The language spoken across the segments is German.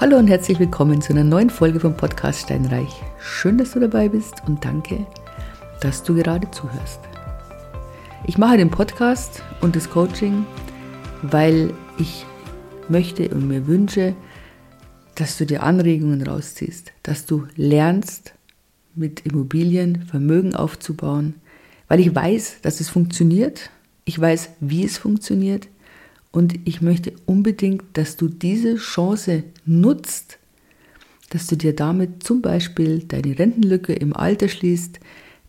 Hallo und herzlich willkommen zu einer neuen Folge vom Podcast Steinreich. Schön, dass du dabei bist und danke, dass du gerade zuhörst. Ich mache den Podcast und das Coaching, weil ich möchte und mir wünsche, dass du dir Anregungen rausziehst, dass du lernst, mit Immobilien Vermögen aufzubauen, weil ich weiß, dass es funktioniert, ich weiß, wie es funktioniert und ich möchte unbedingt, dass du diese Chance nutzt, dass du dir damit zum Beispiel deine Rentenlücke im Alter schließt,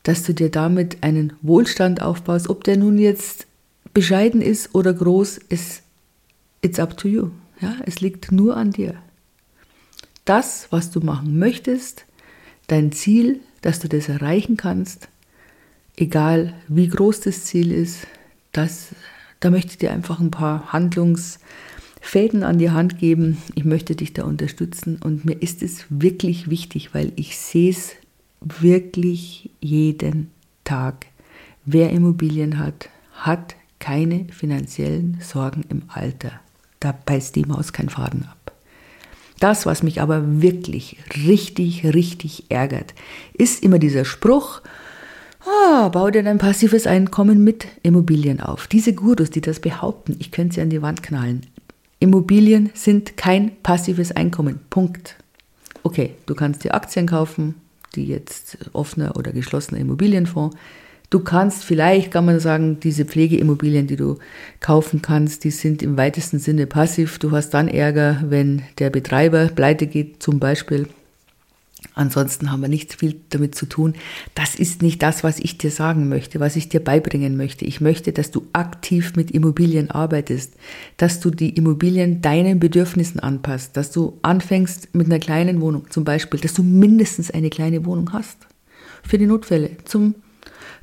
dass du dir damit einen Wohlstand aufbaust, ob der nun jetzt bescheiden ist oder groß, ist it's up to you. Ja, es liegt nur an dir. Das, was du machen möchtest, dein Ziel, dass du das erreichen kannst, egal wie groß das Ziel ist, das da möchte ich dir einfach ein paar Handlungsfäden an die Hand geben. Ich möchte dich da unterstützen und mir ist es wirklich wichtig, weil ich sehe es wirklich jeden Tag. Wer Immobilien hat, hat keine finanziellen Sorgen im Alter. Da beißt die Maus kein Faden ab. Das, was mich aber wirklich richtig, richtig ärgert, ist immer dieser Spruch, Ah, bau dir dein passives Einkommen mit Immobilien auf. Diese Gurus, die das behaupten, ich könnte sie an die Wand knallen. Immobilien sind kein passives Einkommen. Punkt. Okay, du kannst dir Aktien kaufen, die jetzt offener oder geschlossener Immobilienfonds. Du kannst vielleicht, kann man sagen, diese Pflegeimmobilien, die du kaufen kannst, die sind im weitesten Sinne passiv. Du hast dann Ärger, wenn der Betreiber pleite geht, zum Beispiel. Ansonsten haben wir nicht viel damit zu tun. Das ist nicht das, was ich dir sagen möchte, was ich dir beibringen möchte. Ich möchte, dass du aktiv mit Immobilien arbeitest, dass du die Immobilien deinen Bedürfnissen anpasst, dass du anfängst mit einer kleinen Wohnung zum Beispiel, dass du mindestens eine kleine Wohnung hast für die Notfälle zum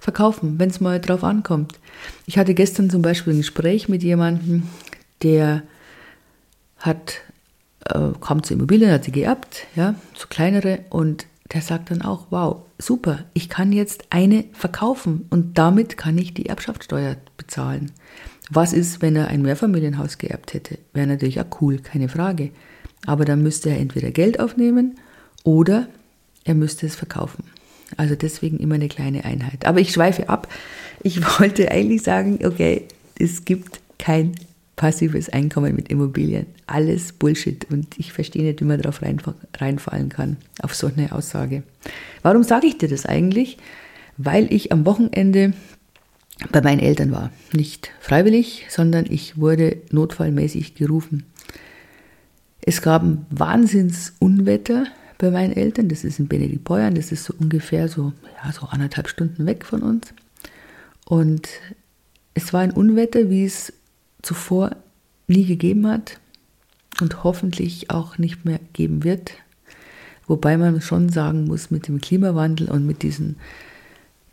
Verkaufen, wenn es mal drauf ankommt. Ich hatte gestern zum Beispiel ein Gespräch mit jemandem, der hat äh, kam zur Immobilien, hat sie geerbt, ja, zu kleinere und der sagt dann auch, wow, super, ich kann jetzt eine verkaufen und damit kann ich die Erbschaftssteuer bezahlen. Was ist, wenn er ein Mehrfamilienhaus geerbt hätte? Wäre natürlich auch cool, keine Frage. Aber dann müsste er entweder Geld aufnehmen oder er müsste es verkaufen. Also deswegen immer eine kleine Einheit. Aber ich schweife ab. Ich wollte eigentlich sagen, okay, es gibt kein passives Einkommen mit Immobilien. Alles Bullshit und ich verstehe nicht, wie man darauf reinfallen kann, auf so eine Aussage. Warum sage ich dir das eigentlich? Weil ich am Wochenende bei meinen Eltern war. Nicht freiwillig, sondern ich wurde notfallmäßig gerufen. Es gab ein Wahnsinnsunwetter bei meinen Eltern. Das ist in Benediktbeuern, das ist so ungefähr so, ja, so anderthalb Stunden weg von uns. Und es war ein Unwetter, wie es zuvor nie gegeben hat und hoffentlich auch nicht mehr geben wird. Wobei man schon sagen muss, mit dem Klimawandel und mit diesen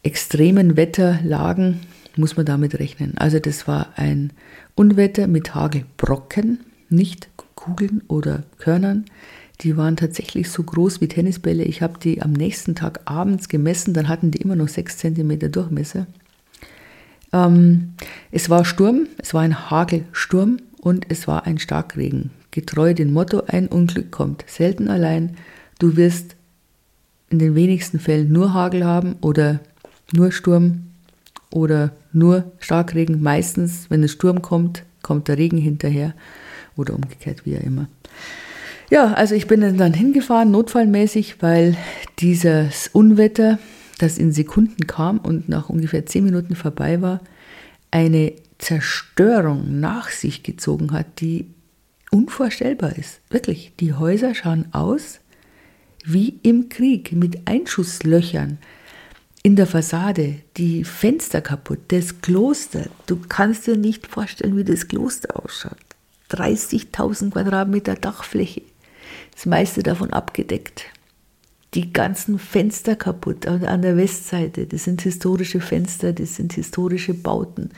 extremen Wetterlagen muss man damit rechnen. Also das war ein Unwetter mit Hagelbrocken, nicht Kugeln oder Körnern. Die waren tatsächlich so groß wie Tennisbälle. Ich habe die am nächsten Tag abends gemessen, dann hatten die immer noch sechs Zentimeter Durchmesser. Ähm, es war Sturm, es war ein Hagelsturm und es war ein Starkregen. Getreu dem Motto, ein Unglück kommt selten allein. Du wirst in den wenigsten Fällen nur Hagel haben oder nur Sturm oder nur Starkregen. Meistens, wenn ein Sturm kommt, kommt der Regen hinterher oder umgekehrt, wie auch immer. Ja, also ich bin dann hingefahren, notfallmäßig, weil dieses Unwetter das in Sekunden kam und nach ungefähr zehn Minuten vorbei war, eine Zerstörung nach sich gezogen hat, die unvorstellbar ist. Wirklich, die Häuser schauen aus wie im Krieg mit Einschusslöchern in der Fassade, die Fenster kaputt, das Kloster. Du kannst dir nicht vorstellen, wie das Kloster ausschaut. 30.000 Quadratmeter Dachfläche, das meiste davon abgedeckt die ganzen Fenster kaputt an der Westseite. Das sind historische Fenster, das sind historische Bauten.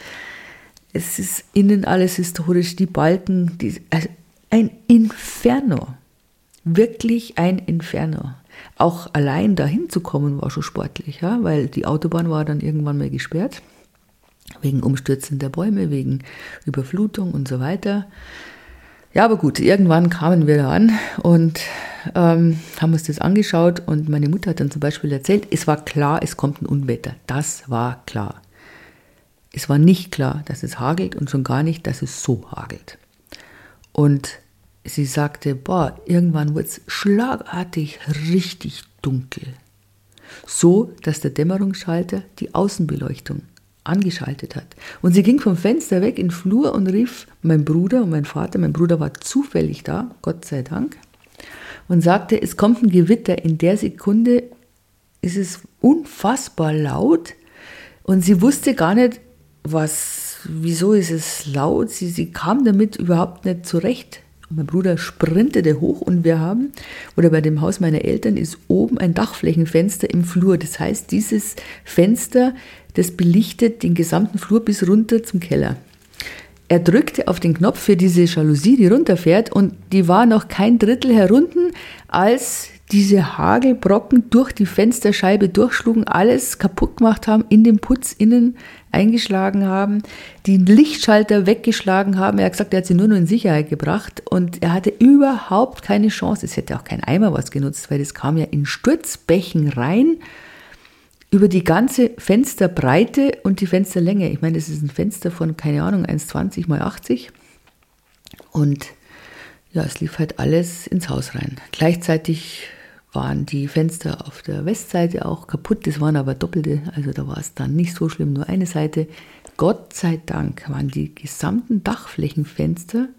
Es ist innen alles historisch, die Balken, die, also ein Inferno. Wirklich ein Inferno. Auch allein dahin zu kommen war schon sportlich, ja, weil die Autobahn war dann irgendwann mal gesperrt. Wegen Umstürzen der Bäume, wegen Überflutung und so weiter. Ja, aber gut, irgendwann kamen wir da an und ähm, haben uns das angeschaut und meine Mutter hat dann zum Beispiel erzählt, es war klar, es kommt ein Unwetter. Das war klar. Es war nicht klar, dass es hagelt und schon gar nicht, dass es so hagelt. Und sie sagte, boah, irgendwann wird es schlagartig richtig dunkel. So, dass der Dämmerungsschalter die Außenbeleuchtung angeschaltet hat. Und sie ging vom Fenster weg in den Flur und rief mein Bruder und mein Vater, mein Bruder war zufällig da, Gott sei Dank, und sagte, es kommt ein Gewitter. In der Sekunde ist es unfassbar laut und sie wusste gar nicht, was, wieso ist es laut. Sie, sie kam damit überhaupt nicht zurecht. Mein Bruder sprintete hoch und wir haben, oder bei dem Haus meiner Eltern ist oben ein Dachflächenfenster im Flur. Das heißt, dieses Fenster, das belichtet den gesamten Flur bis runter zum Keller. Er drückte auf den Knopf für diese Jalousie, die runterfährt, und die war noch kein Drittel herunten, als diese Hagelbrocken durch die Fensterscheibe durchschlugen, alles kaputt gemacht haben, in den Putz innen eingeschlagen haben, die Lichtschalter weggeschlagen haben. Er hat gesagt, er hat sie nur noch in Sicherheit gebracht und er hatte überhaupt keine Chance. Es hätte auch kein Eimer was genutzt, weil das kam ja in Sturzbächen rein über die ganze Fensterbreite und die Fensterlänge. Ich meine, das ist ein Fenster von, keine Ahnung, 1,20 mal 80 und ja, es lief halt alles ins Haus rein. Gleichzeitig waren die Fenster auf der Westseite auch kaputt. Das waren aber doppelte, also da war es dann nicht so schlimm, nur eine Seite. Gott sei Dank waren die gesamten Dachflächenfenster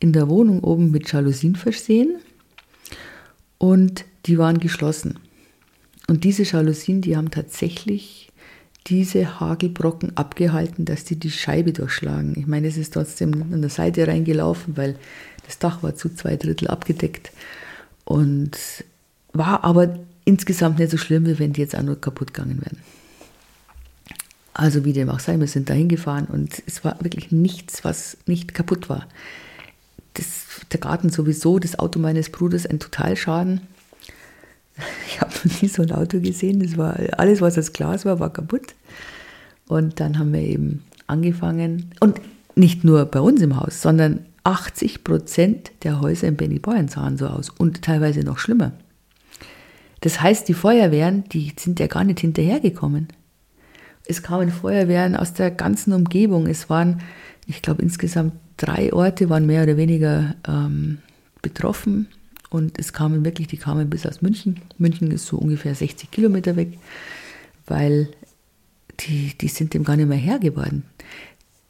in der Wohnung oben mit Jalousien versehen und die waren geschlossen. Und diese Jalousien, die haben tatsächlich diese Hagelbrocken abgehalten, dass die die Scheibe durchschlagen. Ich meine, es ist trotzdem an der Seite reingelaufen, weil das Dach war zu zwei Drittel abgedeckt. Und war aber insgesamt nicht so schlimm, wie wenn die jetzt auch nur kaputt gegangen wären. Also wie dem auch sei, wir sind da hingefahren und es war wirklich nichts, was nicht kaputt war. Das, der Garten sowieso, das Auto meines Bruders ein Totalschaden. Ich habe noch nie so ein Auto gesehen. Das war alles, was aus Glas war, war kaputt. Und dann haben wir eben angefangen. Und nicht nur bei uns im Haus, sondern 80 Prozent der Häuser in Benny Bayern sahen so aus und teilweise noch schlimmer. Das heißt, die Feuerwehren, die sind ja gar nicht hinterhergekommen. Es kamen Feuerwehren aus der ganzen Umgebung. Es waren, ich glaube, insgesamt drei Orte waren mehr oder weniger ähm, betroffen. Und es kamen wirklich, die kamen bis aus München. München ist so ungefähr 60 Kilometer weg, weil die, die sind dem gar nicht mehr Herr geworden.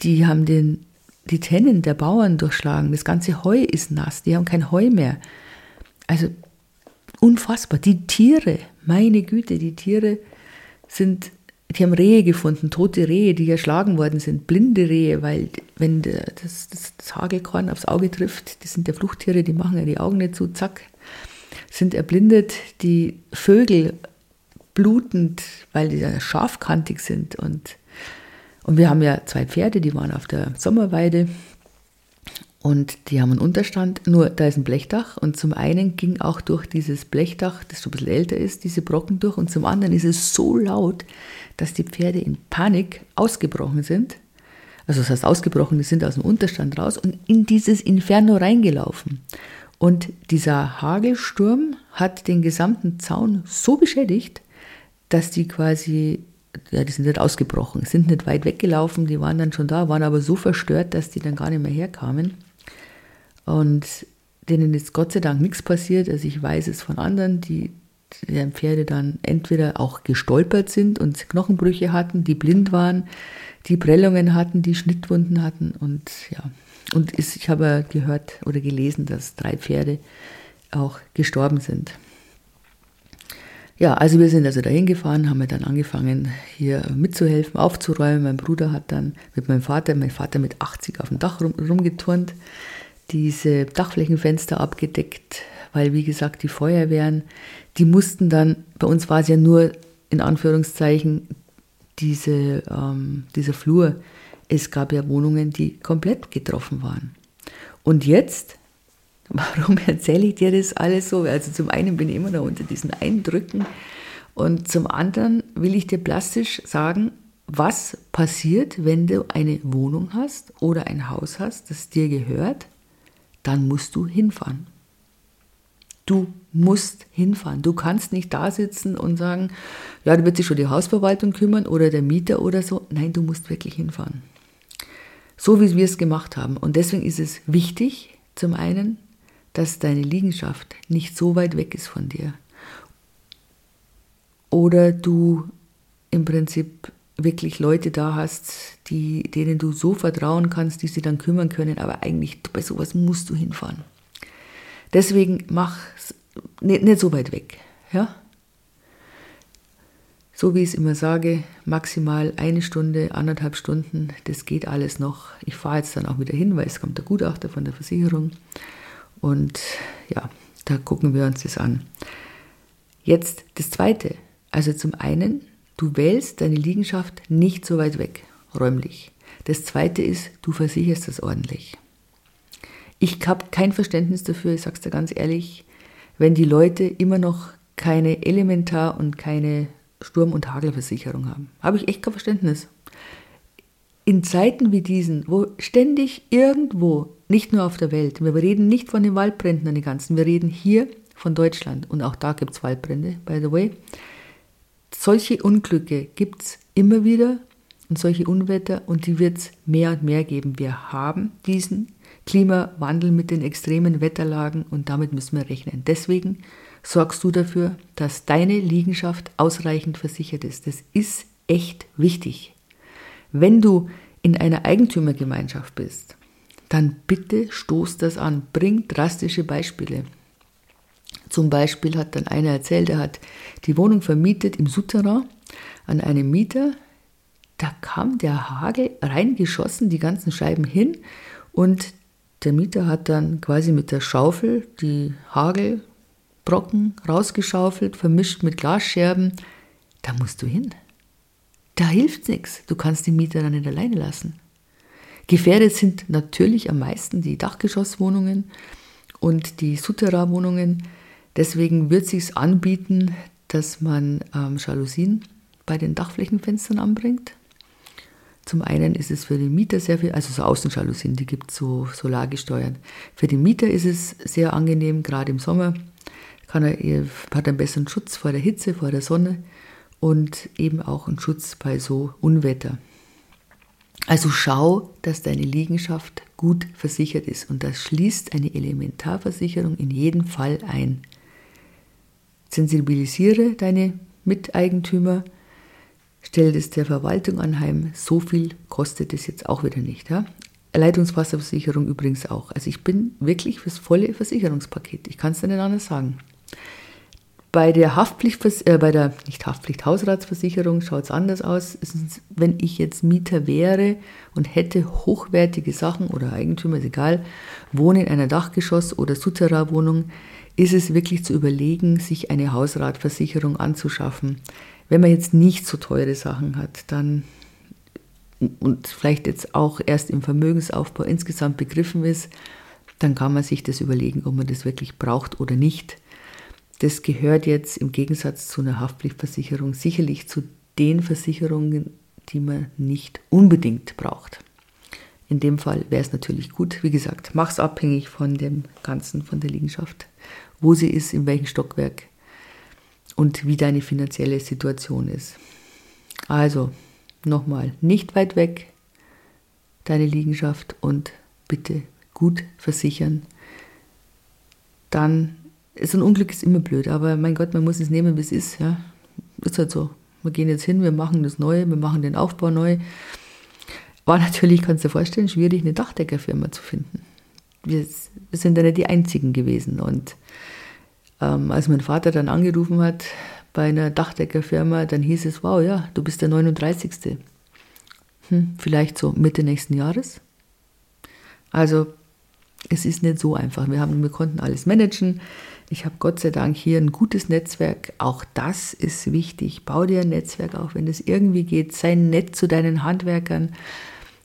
Die haben den, die Tennen der Bauern durchschlagen. Das ganze Heu ist nass. Die haben kein Heu mehr. Also unfassbar. Die Tiere, meine Güte, die Tiere sind, die haben Rehe gefunden, tote Rehe, die erschlagen worden sind, blinde Rehe, weil wenn das, das, das Hagelkorn aufs Auge trifft, das sind ja Fluchttiere, die machen ja die Augen nicht zu, zack, sind erblindet. Die Vögel blutend, weil die ja scharfkantig sind und und wir haben ja zwei Pferde, die waren auf der Sommerweide und die haben einen Unterstand, nur da ist ein Blechdach und zum einen ging auch durch dieses Blechdach, das schon ein bisschen älter ist, diese Brocken durch und zum anderen ist es so laut, dass die Pferde in Panik ausgebrochen sind. Also das heißt ausgebrochen, die sind aus dem Unterstand raus und in dieses Inferno reingelaufen. Und dieser Hagelsturm hat den gesamten Zaun so beschädigt, dass die quasi, ja, die sind nicht ausgebrochen, sind nicht weit weggelaufen, die waren dann schon da, waren aber so verstört, dass die dann gar nicht mehr herkamen. Und denen ist Gott sei Dank nichts passiert. Also ich weiß es von anderen, die deren Pferde dann entweder auch gestolpert sind und Knochenbrüche hatten, die blind waren, die Prellungen hatten, die Schnittwunden hatten und ja. Und ich habe gehört oder gelesen, dass drei Pferde auch gestorben sind. Ja, also wir sind also dahin gefahren, haben wir dann angefangen, hier mitzuhelfen, aufzuräumen. Mein Bruder hat dann mit meinem Vater, mein Vater mit 80 auf dem Dach rum, rumgeturnt diese Dachflächenfenster abgedeckt, weil wie gesagt, die Feuerwehren, die mussten dann, bei uns war es ja nur in Anführungszeichen diese, ähm, dieser Flur. Es gab ja Wohnungen, die komplett getroffen waren. Und jetzt, warum erzähle ich dir das alles so? Also zum einen bin ich immer noch unter diesen Eindrücken und zum anderen will ich dir plastisch sagen, was passiert, wenn du eine Wohnung hast oder ein Haus hast, das dir gehört dann musst du hinfahren. Du musst hinfahren. Du kannst nicht da sitzen und sagen, ja, da wird sich schon die Hausverwaltung kümmern oder der Mieter oder so. Nein, du musst wirklich hinfahren. So wie wir es gemacht haben. Und deswegen ist es wichtig, zum einen, dass deine Liegenschaft nicht so weit weg ist von dir. Oder du im Prinzip wirklich Leute da hast, die, denen du so vertrauen kannst, die sich dann kümmern können, aber eigentlich bei sowas musst du hinfahren. Deswegen mach es nicht, nicht so weit weg. Ja? So wie ich es immer sage, maximal eine Stunde, anderthalb Stunden, das geht alles noch. Ich fahre jetzt dann auch wieder hin, weil es kommt der Gutachter von der Versicherung. Und ja, da gucken wir uns das an. Jetzt das Zweite. Also zum einen Du wählst deine Liegenschaft nicht so weit weg, räumlich. Das zweite ist, du versicherst das ordentlich. Ich habe kein Verständnis dafür, ich sage es dir ganz ehrlich, wenn die Leute immer noch keine Elementar- und keine Sturm- und Hagelversicherung haben. Habe ich echt kein Verständnis. In Zeiten wie diesen, wo ständig irgendwo, nicht nur auf der Welt, wir reden nicht von den Waldbränden an den ganzen, wir reden hier von Deutschland und auch da gibt es Waldbrände, by the way, solche Unglücke gibt es immer wieder und solche Unwetter und die wird es mehr und mehr geben. Wir haben diesen Klimawandel mit den extremen Wetterlagen und damit müssen wir rechnen. Deswegen sorgst du dafür, dass deine Liegenschaft ausreichend versichert ist. Das ist echt wichtig. Wenn du in einer Eigentümergemeinschaft bist, dann bitte stoß das an. Bring drastische Beispiele. Zum Beispiel hat dann einer erzählt, er hat die Wohnung vermietet im Souterrain an einem Mieter. Da kam der Hagel reingeschossen, die ganzen Scheiben hin und der Mieter hat dann quasi mit der Schaufel die Hagelbrocken rausgeschaufelt, vermischt mit Glasscherben. Da musst du hin. Da hilft nichts. Du kannst die Mieter dann nicht alleine lassen. Gefährdet sind natürlich am meisten die Dachgeschosswohnungen und die Souterrain-Wohnungen. Deswegen wird sich anbieten, dass man ähm, Jalousien bei den Dachflächenfenstern anbringt. Zum einen ist es für den Mieter sehr viel, also so Außenjalousien, die gibt es so solargesteuert. Für den Mieter ist es sehr angenehm, gerade im Sommer kann er, hat er einen besseren Schutz vor der Hitze, vor der Sonne und eben auch einen Schutz bei so Unwetter. Also schau, dass deine Liegenschaft gut versichert ist und das schließt eine Elementarversicherung in jedem Fall ein. Sensibilisiere deine Miteigentümer, stell es der Verwaltung anheim. So viel kostet es jetzt auch wieder nicht. Ja? Leitungswasserversicherung übrigens auch. Also ich bin wirklich fürs volle Versicherungspaket. Ich kann es nicht anders sagen. Bei der Haftpflicht, äh, bei der nicht Haftpflicht, Hausratsversicherung schaut es anders aus. Wenn ich jetzt Mieter wäre und hätte hochwertige Sachen oder Eigentümer, ist egal, wohne in einer Dachgeschoss- oder Souterrain-Wohnung, ist es wirklich zu überlegen, sich eine Hausratversicherung anzuschaffen. Wenn man jetzt nicht so teure Sachen hat, dann und vielleicht jetzt auch erst im Vermögensaufbau insgesamt begriffen ist, dann kann man sich das überlegen, ob man das wirklich braucht oder nicht. Das gehört jetzt im Gegensatz zu einer Haftpflichtversicherung sicherlich zu den Versicherungen, die man nicht unbedingt braucht. In dem Fall wäre es natürlich gut, wie gesagt, mach es abhängig von dem Ganzen, von der Liegenschaft wo sie ist, in welchem Stockwerk und wie deine finanzielle Situation ist. Also, nochmal, nicht weit weg deine Liegenschaft und bitte gut versichern. Dann, so ein Unglück ist immer blöd, aber mein Gott, man muss es nehmen, wie es ist. Ja? Ist halt so. Wir gehen jetzt hin, wir machen das neu, wir machen den Aufbau neu. War natürlich, kannst du dir vorstellen, schwierig, eine Dachdeckerfirma zu finden. Wir, sind ja nicht die Einzigen gewesen und ähm, als mein Vater dann angerufen hat bei einer Dachdeckerfirma, dann hieß es, wow, ja, du bist der 39. Hm, vielleicht so Mitte nächsten Jahres. Also es ist nicht so einfach. Wir, haben, wir konnten alles managen. Ich habe Gott sei Dank hier ein gutes Netzwerk. Auch das ist wichtig. Bau dir ein Netzwerk auf, wenn es irgendwie geht. Sei nett zu deinen Handwerkern.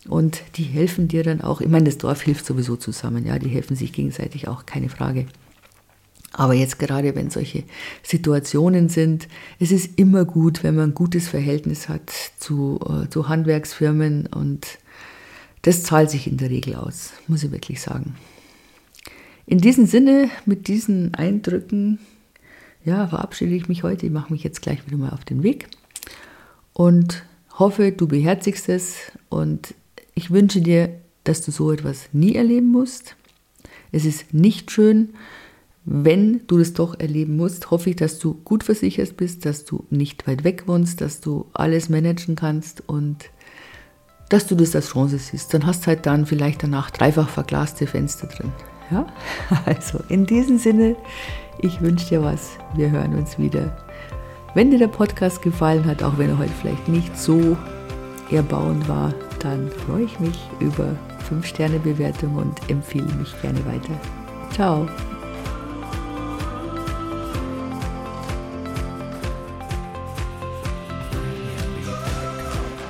Und die helfen dir dann auch. Ich meine, das Dorf hilft sowieso zusammen. Ja, die helfen sich gegenseitig auch, keine Frage. Aber jetzt gerade, wenn solche Situationen sind, es ist immer gut, wenn man ein gutes Verhältnis hat zu, äh, zu Handwerksfirmen und das zahlt sich in der Regel aus, muss ich wirklich sagen. In diesem Sinne, mit diesen Eindrücken, ja, verabschiede ich mich heute. Ich mache mich jetzt gleich wieder mal auf den Weg und hoffe, du beherzigst es und ich wünsche dir, dass du so etwas nie erleben musst. Es ist nicht schön, wenn du das doch erleben musst, hoffe ich, dass du gut versichert bist, dass du nicht weit weg wohnst, dass du alles managen kannst und dass du das als Chance siehst. Dann hast du halt dann vielleicht danach dreifach verglaste Fenster drin. Ja? Also in diesem Sinne, ich wünsche dir was. Wir hören uns wieder. Wenn dir der Podcast gefallen hat, auch wenn er heute vielleicht nicht so erbauend war, dann freue ich mich über 5-Sterne-Bewertung und empfehle mich gerne weiter. Ciao.